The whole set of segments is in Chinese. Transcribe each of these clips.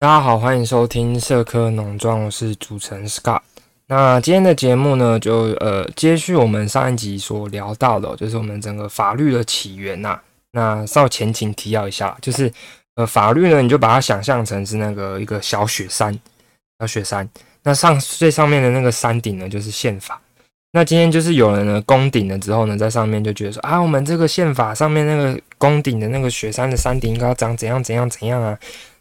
大家好，欢迎收听社科农庄，我是主持人 Scott。那今天的节目呢，就呃接续我们上一集所聊到的，就是我们整个法律的起源呐。那稍前情提要一下，就是呃法律呢，你就把它想象成是那个一个小雪山，小雪山。那上最上面的那个山顶呢，就是宪法。那今天就是有人呢攻顶了之后呢，在上面就觉得说啊，我们这个宪法上面那个攻顶的那个雪山的山顶应该要长怎样怎样怎样啊。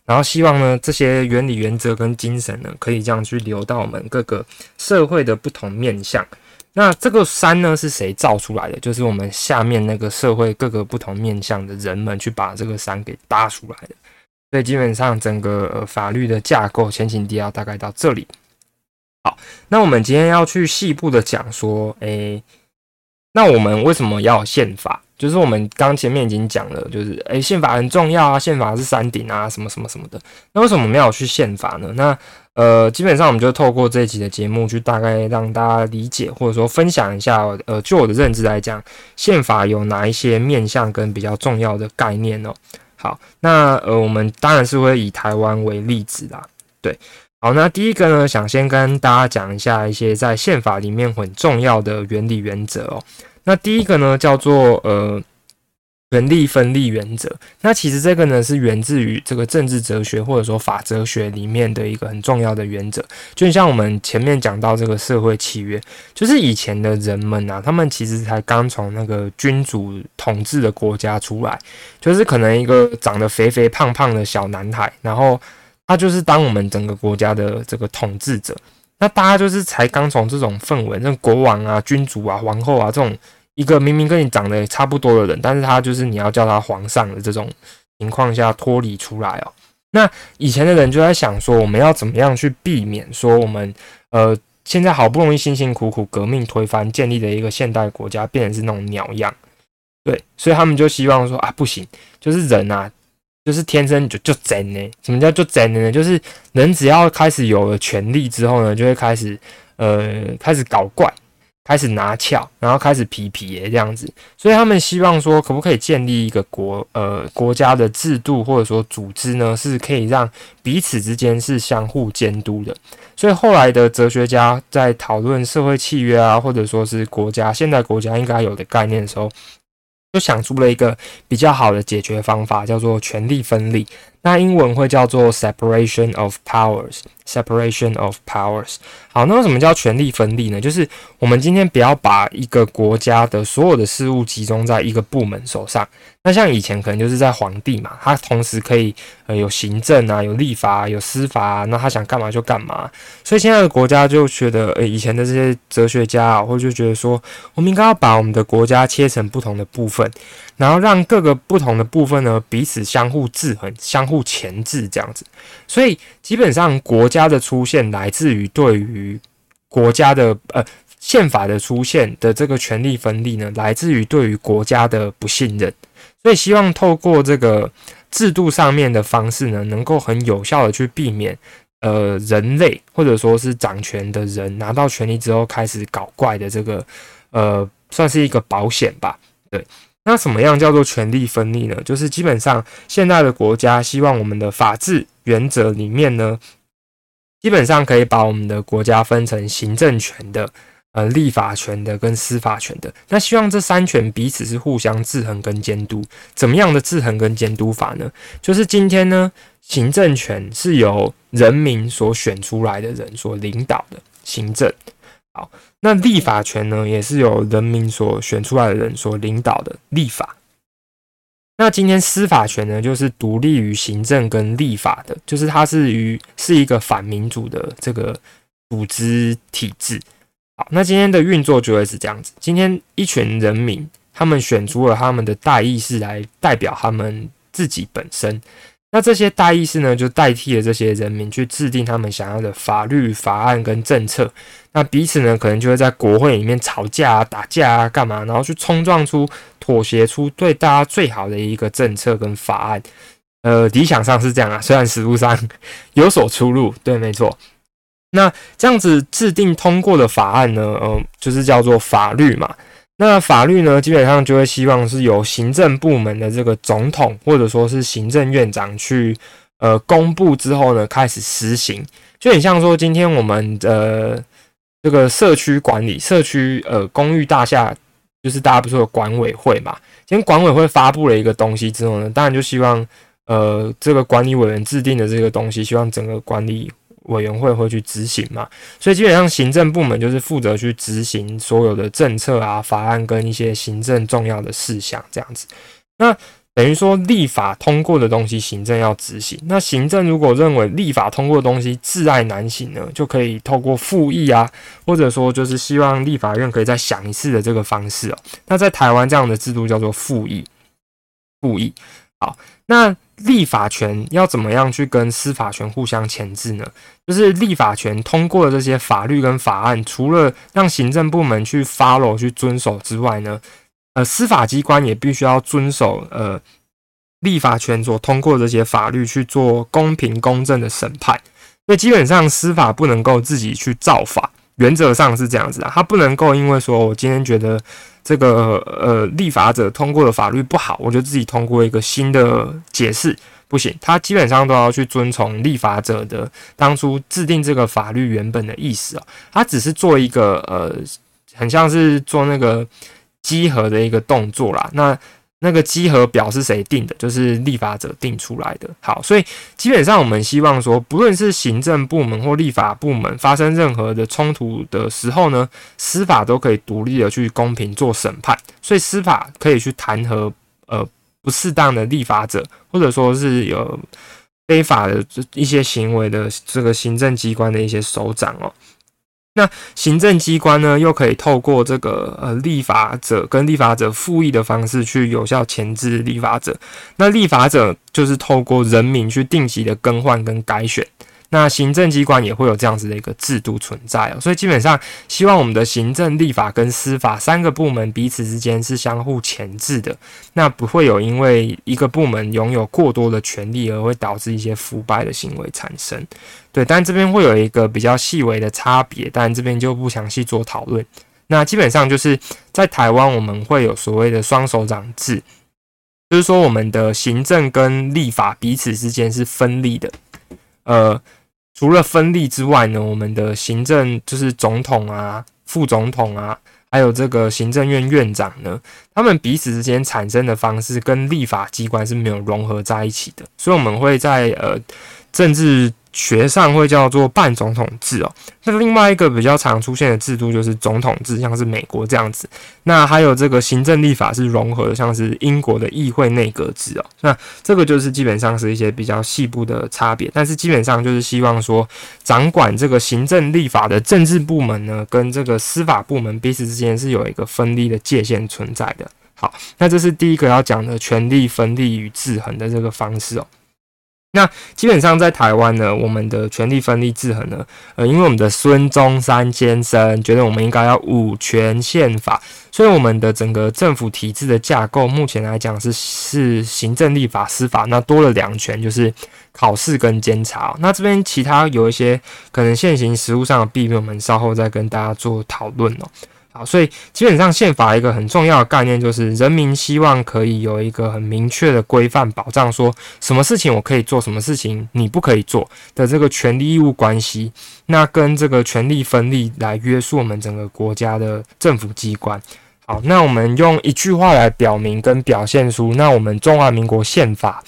然后希望呢，这些原理、原则跟精神呢，可以这样去流到我们各个社会的不同面向。那这个山呢，是谁造出来的？就是我们下面那个社会各个不同面向的人们去把这个山给搭出来的。所以基本上整个法律的架构前情提要大概到这里。好，那我们今天要去细部的讲说，诶，那我们为什么要宪法？就是我们刚前面已经讲了，就是诶，宪法很重要啊，宪法是山顶啊，什么什么什么的。那为什么我们要去宪法呢？那呃，基本上我们就透过这一集的节目，去大概让大家理解，或者说分享一下，呃，就我的认知来讲，宪法有哪一些面向跟比较重要的概念哦。好，那呃，我们当然是会以台湾为例子啦。对，好，那第一个呢，想先跟大家讲一下一些在宪法里面很重要的原理原则哦。那第一个呢，叫做呃权力分立原则。那其实这个呢，是源自于这个政治哲学或者说法哲学里面的一个很重要的原则。就像我们前面讲到这个社会契约，就是以前的人们啊，他们其实才刚从那个君主统治的国家出来，就是可能一个长得肥肥胖胖的小男孩，然后他就是当我们整个国家的这个统治者。那大家就是才刚从这种氛围，那国王啊、君主啊、皇后啊这种一个明明跟你长得差不多的人，但是他就是你要叫他皇上的这种情况下脱离出来哦。那以前的人就在想说，我们要怎么样去避免说我们呃现在好不容易辛辛苦苦革命推翻建立的一个现代国家变成是那种鸟样？对，所以他们就希望说啊，不行，就是人啊。就是天生就就真呢？什么叫就真呢？就是人只要开始有了权力之后呢，就会开始呃开始搞怪，开始拿翘，然后开始皮皮耶这样子。所以他们希望说，可不可以建立一个国呃国家的制度或者说组织呢？是可以让彼此之间是相互监督的。所以后来的哲学家在讨论社会契约啊，或者说是国家现代国家应该有的概念的时候。就想出了一个比较好的解决方法，叫做权力分立。那英文会叫做 separation of powers。separation of powers。好，那为什么叫权力分立呢？就是我们今天不要把一个国家的所有的事物集中在一个部门手上。那像以前可能就是在皇帝嘛，他同时可以呃有行政啊，有立法，有司法啊，那他想干嘛就干嘛。所以现在的国家就觉得，呃，以前的这些哲学家啊，或者就觉得说，我们应该要把我们的国家切成不同的部分，然后让各个不同的部分呢彼此相互制衡、相互钳制这样子。所以基本上国家的出现来自于对于国家的呃。宪法的出现的这个权力分立呢，来自于对于国家的不信任，所以希望透过这个制度上面的方式呢，能够很有效的去避免呃人类或者说是掌权的人拿到权力之后开始搞怪的这个呃，算是一个保险吧。对，那什么样叫做权力分立呢？就是基本上现在的国家希望我们的法治原则里面呢，基本上可以把我们的国家分成行政权的。呃，立法权的跟司法权的，那希望这三权彼此是互相制衡跟监督。怎么样的制衡跟监督法呢？就是今天呢，行政权是由人民所选出来的人所领导的行政。好，那立法权呢，也是由人民所选出来的人所领导的立法。那今天司法权呢，就是独立于行政跟立法的，就是它是于是一个反民主的这个组织体制。好，那今天的运作就会是这样子。今天一群人民，他们选出了他们的大议士来代表他们自己本身。那这些大议士呢，就代替了这些人民去制定他们想要的法律法案跟政策。那彼此呢，可能就会在国会里面吵架啊、打架啊、干嘛，然后去冲撞出、妥协出对大家最好的一个政策跟法案。呃，理想上是这样啊，虽然实物上 有所出入。对，没错。那这样子制定通过的法案呢，呃，就是叫做法律嘛。那法律呢，基本上就会希望是由行政部门的这个总统或者说是行政院长去呃公布之后呢，开始实行，就很像说今天我们的这个社区管理、社区呃公寓大厦，就是大家不是有管委会嘛？今天管委会发布了一个东西之后呢，当然就希望呃这个管理委员制定的这个东西，希望整个管理。委员会会去执行嘛，所以基本上行政部门就是负责去执行所有的政策啊、法案跟一些行政重要的事项这样子。那等于说立法通过的东西，行政要执行。那行政如果认为立法通过的东西挚爱难行呢，就可以透过复议啊，或者说就是希望立法院可以再想一次的这个方式哦。那在台湾这样的制度叫做复议，复议。好，那。立法权要怎么样去跟司法权互相牵制呢？就是立法权通过的这些法律跟法案，除了让行政部门去 follow 去遵守之外呢，呃，司法机关也必须要遵守呃立法权所通过的这些法律去做公平公正的审判。所以基本上司法不能够自己去造法，原则上是这样子啊，他不能够因为说我今天觉得。这个呃，立法者通过的法律不好，我就自己通过一个新的解释，不行，他基本上都要去遵从立法者的当初制定这个法律原本的意思啊，他只是做一个呃，很像是做那个集合的一个动作啦，那。那个稽核表是谁定的？就是立法者定出来的。好，所以基本上我们希望说，不论是行政部门或立法部门发生任何的冲突的时候呢，司法都可以独立的去公平做审判。所以司法可以去弹劾呃不适当的立法者，或者说是有非法的一些行为的这个行政机关的一些首长哦。那行政机关呢，又可以透过这个呃立法者跟立法者复议的方式去有效钳制立法者。那立法者就是透过人民去定期的更换跟改选。那行政机关也会有这样子的一个制度存在哦，所以基本上希望我们的行政、立法跟司法三个部门彼此之间是相互钳制的，那不会有因为一个部门拥有过多的权利而会导致一些腐败的行为产生。对，但这边会有一个比较细微的差别，但这边就不详细做讨论。那基本上就是在台湾我们会有所谓的双手掌制，就是说我们的行政跟立法彼此之间是分立的，呃。除了分立之外呢，我们的行政就是总统啊、副总统啊，还有这个行政院院长呢，他们彼此之间产生的方式跟立法机关是没有融合在一起的，所以我们会在呃政治。学上会叫做半总统制哦，那另外一个比较常出现的制度就是总统制，像是美国这样子。那还有这个行政立法是融合的，像是英国的议会内阁制哦。那这个就是基本上是一些比较细部的差别，但是基本上就是希望说，掌管这个行政立法的政治部门呢，跟这个司法部门彼此之间是有一个分立的界限存在的。好，那这是第一个要讲的权力分立与制衡的这个方式哦。那基本上在台湾呢，我们的权力分立制衡呢，呃，因为我们的孙中山先生觉得我们应该要五权宪法，所以我们的整个政府体制的架构，目前来讲是是行政、立法、司法，那多了两权，就是考试跟监察。那这边其他有一些可能现行实务上的弊病，我们稍后再跟大家做讨论哦。好，所以基本上宪法一个很重要的概念就是人民希望可以有一个很明确的规范保障，说什么事情我可以做，什么事情你不可以做的这个权利义务关系，那跟这个权力分立来约束我们整个国家的政府机关。好，那我们用一句话来表明跟表现出，那我们中华民国宪法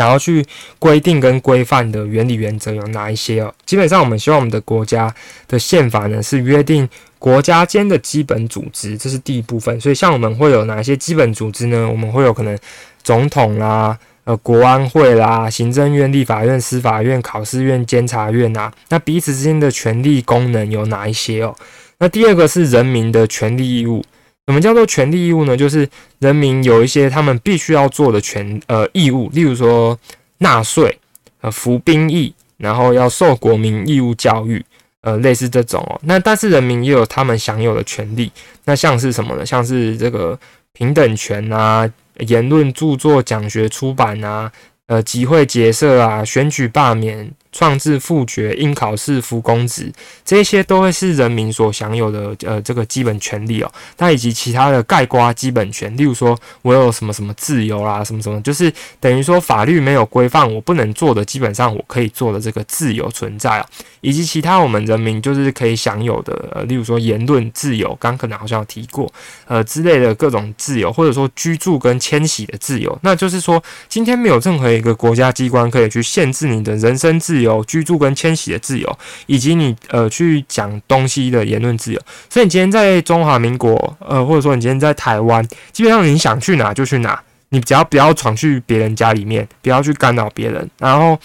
想要去规定跟规范的原理原则有哪一些哦？基本上我们希望我们的国家的宪法呢是约定。国家间的基本组织，这是第一部分。所以，像我们会有哪些基本组织呢？我们会有可能总统啦、呃国安会啦、行政院、立法院、司法院、考试院、监察院啊。那彼此之间的权利功能有哪一些哦？那第二个是人民的权利义务。什么叫做权利义务呢？就是人民有一些他们必须要做的权呃义务，例如说纳税、呃服兵役，然后要受国民义务教育。呃，类似这种哦，那但是人民也有他们享有的权利，那像是什么呢？像是这个平等权啊，言论、著作、讲学、出版啊，呃，集会、结社啊，选举、罢免、创制复决、应考试、服公职，这些都会是人民所享有的呃这个基本权利哦。那以及其他的盖瓜基本权，例如说我有什么什么自由啦，什么什么，就是等于说法律没有规范我不能做的，基本上我可以做的这个自由存在啊，以及其他我们人民就是可以享有的，呃，例如说言论自由，刚可能好像有提过，呃之类的各种自由，或者说居住跟迁徙的自由，那就是说今天没有任何一个国家机关可以去限制你的人身自由、居住跟迁徙的自由，以及你呃去讲东西的言论自由。所以你今天在中华民国，呃，或者说你今天在台湾，基本上你想去哪就去哪，你只要不要闯去别人家里面，不要去干扰别人，然后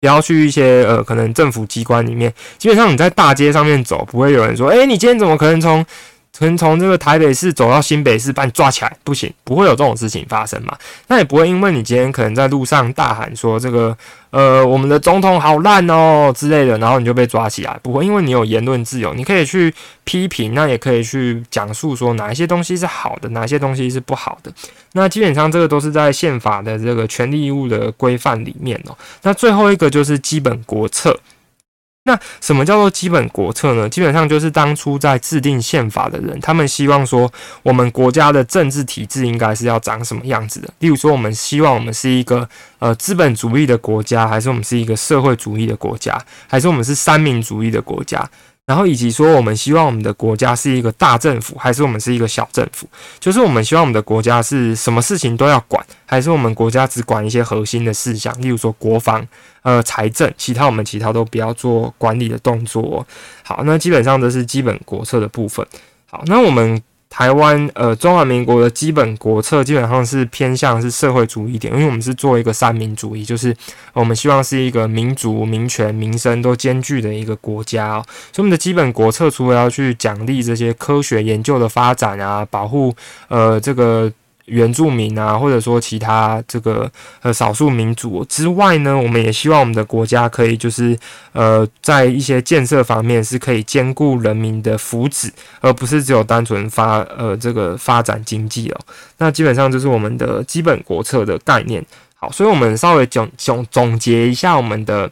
不要去一些呃可能政府机关里面，基本上你在大街上面走，不会有人说，诶，你今天怎么可能从？从从这个台北市走到新北市，把你抓起来不行，不会有这种事情发生嘛？那也不会因为你今天可能在路上大喊说这个呃我们的总统好烂哦之类的，然后你就被抓起来，不会，因为你有言论自由，你可以去批评，那也可以去讲述说哪一些东西是好的，哪些东西是不好的。那基本上这个都是在宪法的这个权利义务的规范里面哦。那最后一个就是基本国策。那什么叫做基本国策呢？基本上就是当初在制定宪法的人，他们希望说，我们国家的政治体制应该是要长什么样子的。例如说，我们希望我们是一个呃资本主义的国家，还是我们是一个社会主义的国家，还是我们是三民主义的国家？然后以及说，我们希望我们的国家是一个大政府，还是我们是一个小政府？就是我们希望我们的国家是什么事情都要管，还是我们国家只管一些核心的事项，例如说国防、呃财政，其他我们其他都不要做管理的动作。好，那基本上这是基本国策的部分。好，那我们。台湾呃，中华民国的基本国策基本上是偏向是社会主义一点，因为我们是做一个三民主义，就是我们希望是一个民族、民权、民生都兼具的一个国家哦。所以我们的基本国策除了要去奖励这些科学研究的发展啊，保护呃这个。原住民啊，或者说其他这个呃少数民族之外呢，我们也希望我们的国家可以就是呃在一些建设方面是可以兼顾人民的福祉，而不是只有单纯发呃这个发展经济哦。那基本上就是我们的基本国策的概念。好，所以我们稍微总总总结一下我们的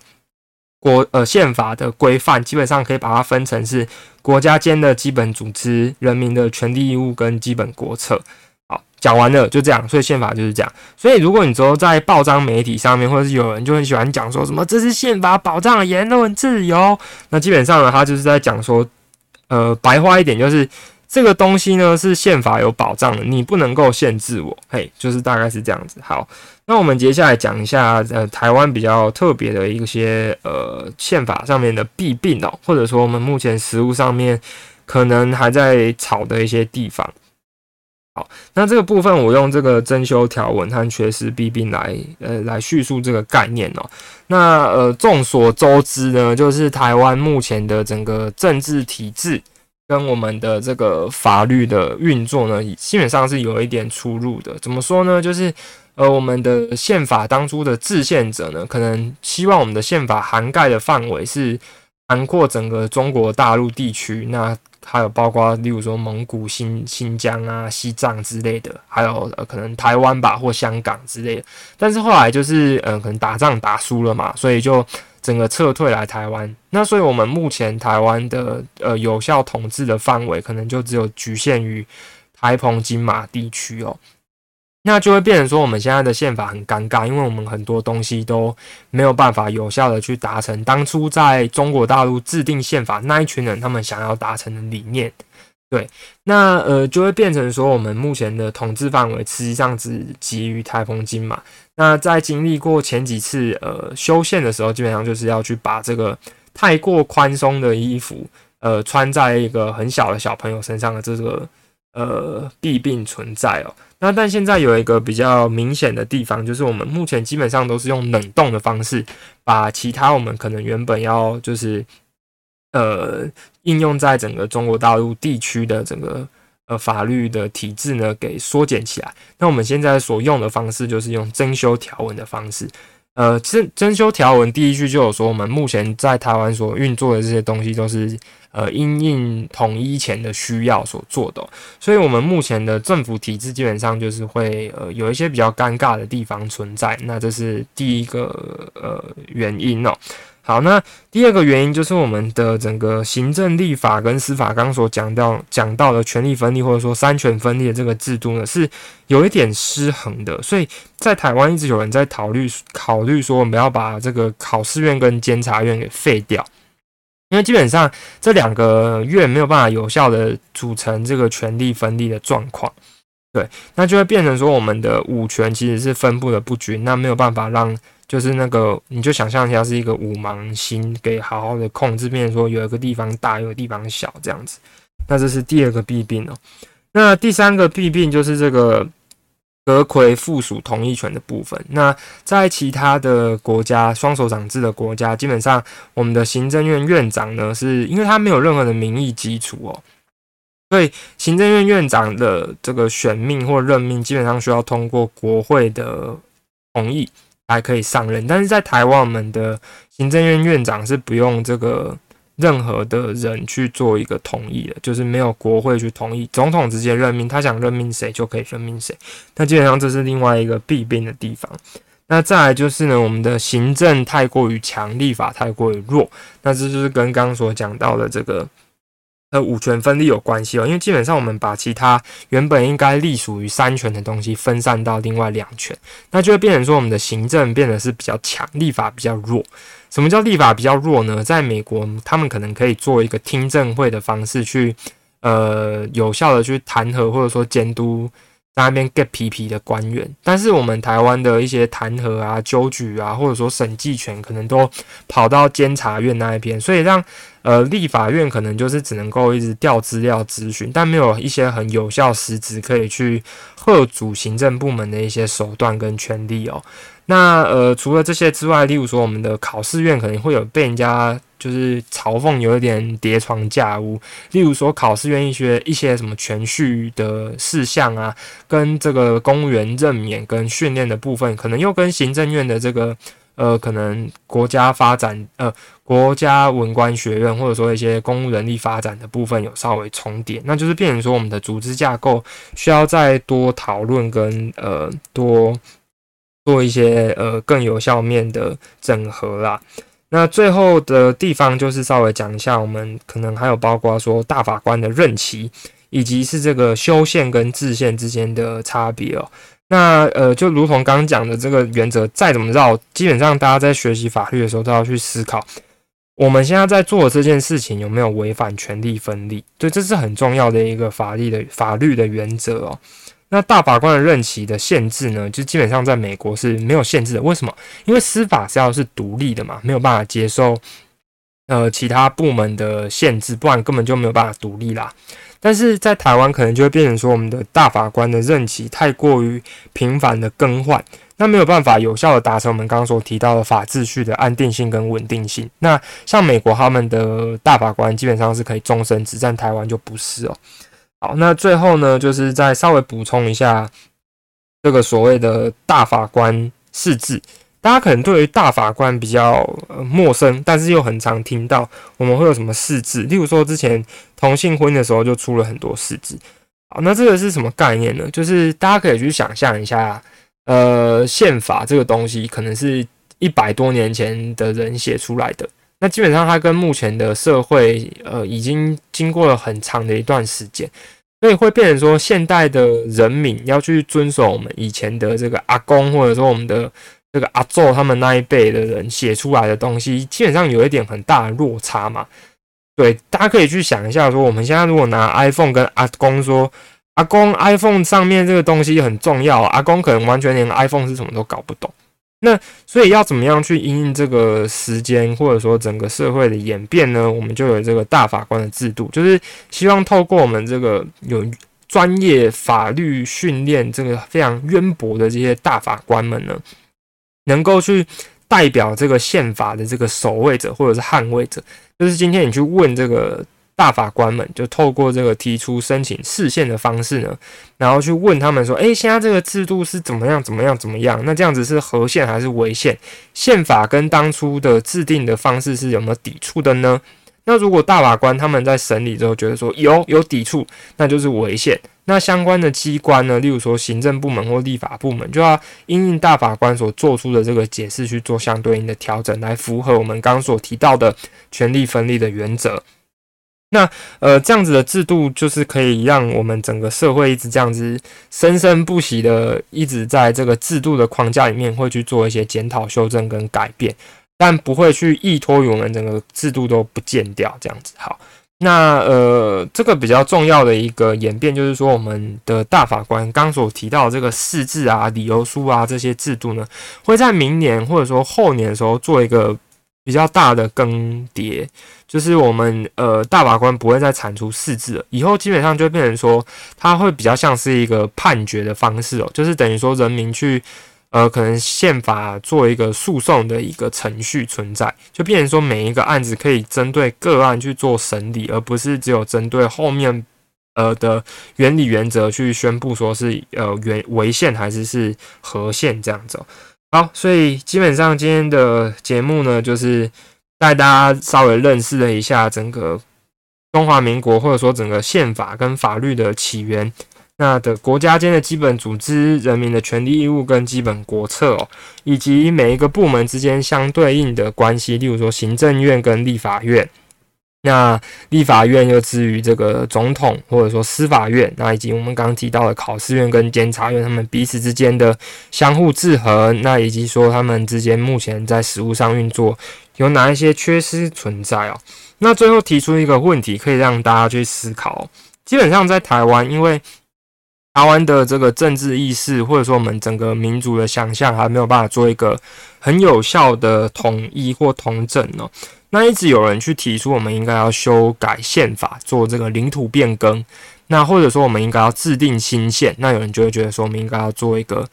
国呃宪法的规范，基本上可以把它分成是国家间的基本组织、人民的权利义务跟基本国策。讲完了就这样，所以宪法就是这样。所以如果你之后在报章媒体上面，或者是有人就很喜欢讲说什么这是宪法保障言论自由，那基本上呢，他就是在讲说，呃，白话一点就是这个东西呢是宪法有保障的，你不能够限制我，嘿，就是大概是这样子。好，那我们接下来讲一下呃台湾比较特别的一些呃宪法上面的弊病哦，或者说我们目前实务上面可能还在吵的一些地方。那这个部分我用这个增修条文和缺失弊病来呃来叙述这个概念哦。那呃众所周知呢，就是台湾目前的整个政治体制跟我们的这个法律的运作呢，基本上是有一点出入的。怎么说呢？就是呃我们的宪法当初的制宪者呢，可能希望我们的宪法涵盖的范围是涵括整个中国大陆地区。那还有包括，例如说蒙古、新新疆啊、西藏之类的，还有呃可能台湾吧或香港之类的。但是后来就是，嗯，可能打仗打输了嘛，所以就整个撤退来台湾。那所以我们目前台湾的呃有效统治的范围，可能就只有局限于台澎金马地区哦。那就会变成说，我们现在的宪法很尴尬，因为我们很多东西都没有办法有效的去达成当初在中国大陆制定宪法那一群人他们想要达成的理念。对，那呃就会变成说，我们目前的统治范围实际上只基于台风金嘛。那在经历过前几次呃修宪的时候，基本上就是要去把这个太过宽松的衣服呃穿在一个很小的小朋友身上的这个呃弊病存在哦。那但现在有一个比较明显的地方，就是我们目前基本上都是用冷冻的方式，把其他我们可能原本要就是呃应用在整个中国大陆地区的整个呃法律的体制呢给缩减起来。那我们现在所用的方式就是用增修条文的方式。呃，增增修条文第一句就有说，我们目前在台湾所运作的这些东西都是。呃，因应统一前的需要所做的，所以我们目前的政府体制基本上就是会呃有一些比较尴尬的地方存在，那这是第一个呃原因哦。好，那第二个原因就是我们的整个行政立法跟司法刚所讲到讲到的权力分立或者说三权分立的这个制度呢，是有一点失衡的。所以在台湾一直有人在考虑考虑说，我们要把这个考试院跟监察院给废掉，因为基本上这两个月没有办法有效的组成这个权力分立的状况。对，那就会变成说我们的五权其实是分布的不均，那没有办法让。就是那个，你就想象一下，是一个五芒星，给好好的控制，变成说有一个地方大，有个地方小这样子。那这是第二个弊病哦。那第三个弊病就是这个阁魁附属同意权的部分。那在其他的国家，双手掌制的国家，基本上我们的行政院院长呢，是因为他没有任何的民意基础哦，所以行政院院长的这个选命或任命，基本上需要通过国会的同意。才可以上任，但是在台湾，我们的行政院院长是不用这个任何的人去做一个同意的，就是没有国会去同意，总统直接任命，他想任命谁就可以任命谁。那基本上这是另外一个弊病的地方。那再来就是呢，我们的行政太过于强，立法太过于弱。那这就是跟刚刚所讲到的这个。和五权分立有关系哦，因为基本上我们把其他原本应该隶属于三权的东西分散到另外两权，那就会变成说我们的行政变得是比较强，立法比较弱。什么叫立法比较弱呢？在美国，他们可能可以做一个听证会的方式去，呃，有效的去弹劾或者说监督在那边 get 皮皮的官员。但是我们台湾的一些弹劾啊、纠举啊，或者说审计权，可能都跑到监察院那一边，所以让。呃，立法院可能就是只能够一直调资料咨询，但没有一些很有效实质可以去贺阻行政部门的一些手段跟权利哦。那呃，除了这些之外，例如说我们的考试院可能会有被人家就是嘲讽有一点叠床架屋，例如说考试院一些一些什么全序的事项啊，跟这个公务员任免跟训练的部分，可能又跟行政院的这个。呃，可能国家发展，呃，国家文官学院或者说一些公务人力发展的部分有稍微重叠，那就是变成说我们的组织架构需要再多讨论跟呃多做一些呃更有效面的整合啦。那最后的地方就是稍微讲一下，我们可能还有包括说大法官的任期，以及是这个修宪跟制宪之间的差别哦。那呃，就如同刚刚讲的这个原则，再怎么绕，基本上大家在学习法律的时候都要去思考，我们现在在做的这件事情有没有违反权力分立？对，这是很重要的一个法律的法律的原则哦。那大法官的任期的限制呢，就基本上在美国是没有限制的。为什么？因为司法是要是独立的嘛，没有办法接受呃其他部门的限制，不然根本就没有办法独立啦。但是在台湾可能就会变成说，我们的大法官的任期太过于频繁的更换，那没有办法有效的达成我们刚刚所提到的法秩序的安定性跟稳定性。那像美国他们的大法官基本上是可以终身执政，台湾就不是哦。好，那最后呢，就是再稍微补充一下这个所谓的大法官四字。大家可能对于大法官比较陌生，但是又很常听到我们会有什么释字，例如说之前同性婚的时候就出了很多释字。好，那这个是什么概念呢？就是大家可以去想象一下，呃，宪法这个东西可能是一百多年前的人写出来的，那基本上它跟目前的社会，呃，已经经过了很长的一段时间，所以会变成说现代的人民要去遵守我们以前的这个阿公，或者说我们的。这个阿宙他们那一辈的人写出来的东西，基本上有一点很大的落差嘛。对，大家可以去想一下，说我们现在如果拿 iPhone 跟阿公说，阿公 iPhone 上面这个东西很重要，阿公可能完全连 iPhone 是什么都搞不懂。那所以要怎么样去因应这个时间，或者说整个社会的演变呢？我们就有这个大法官的制度，就是希望透过我们这个有专业法律训练、这个非常渊博的这些大法官们呢。能够去代表这个宪法的这个守卫者或者是捍卫者，就是今天你去问这个大法官们，就透过这个提出申请释宪的方式呢，然后去问他们说：，诶，现在这个制度是怎么样？怎么样？怎么样？那这样子是合宪还是违宪？宪法跟当初的制定的方式是有没有抵触的呢？那如果大法官他们在审理之后觉得说有有抵触，那就是违宪。那相关的机关呢，例如说行政部门或立法部门，就要因应大法官所做出的这个解释去做相对应的调整，来符合我们刚刚所提到的权力分立的原则。那呃，这样子的制度就是可以让我们整个社会一直这样子生生不息的，一直在这个制度的框架里面会去做一些检讨、修正跟改变，但不会去依托于我们整个制度都不见掉这样子。好，那呃，这个比较重要的一个演变就是说，我们的大法官刚所提到这个释字啊、理由书啊这些制度呢，会在明年或者说后年的时候做一个。比较大的更迭，就是我们呃大法官不会再产出四字了，以后基本上就变成说，它会比较像是一个判决的方式哦，就是等于说人民去呃可能宪法做一个诉讼的一个程序存在，就变成说每一个案子可以针对个案去做审理，而不是只有针对后面呃的原理原则去宣布说是呃原违宪还是是合宪这样子。好，所以基本上今天的节目呢，就是带大家稍微认识了一下整个中华民国，或者说整个宪法跟法律的起源，那的国家间的基本组织、人民的权利义务跟基本国策哦，以及每一个部门之间相对应的关系，例如说行政院跟立法院。那立法院又至于这个总统，或者说司法院，那以及我们刚刚提到的考试院跟监察院，他们彼此之间的相互制衡，那以及说他们之间目前在实务上运作有哪一些缺失存在哦？那最后提出一个问题，可以让大家去思考。基本上在台湾，因为台湾的这个政治意识，或者说我们整个民族的想象，还没有办法做一个很有效的统一或统整哦。那一直有人去提出，我们应该要修改宪法，做这个领土变更。那或者说，我们应该要制定新宪。那有人就会觉得说，我们应该要做一个。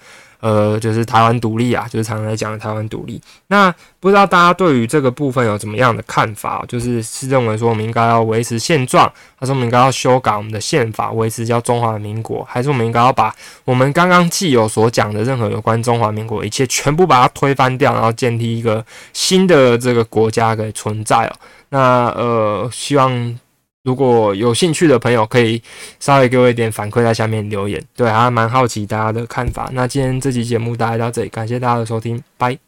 呃，就是台湾独立啊，就是常常在讲的台湾独立。那不知道大家对于这个部分有怎么样的看法？就是是认为说我们应该要维持现状，还是我们应该要修改我们的宪法，维持叫中华民国？还是我们应该要把我们刚刚既有所讲的任何有关中华民国一切全部把它推翻掉，然后建立一个新的这个国家给存在哦？那呃，希望。如果有兴趣的朋友，可以稍微给我一点反馈，在下面留言。对，还蛮好奇大家的看法。那今天这期节目大概到这里，感谢大家的收听，拜。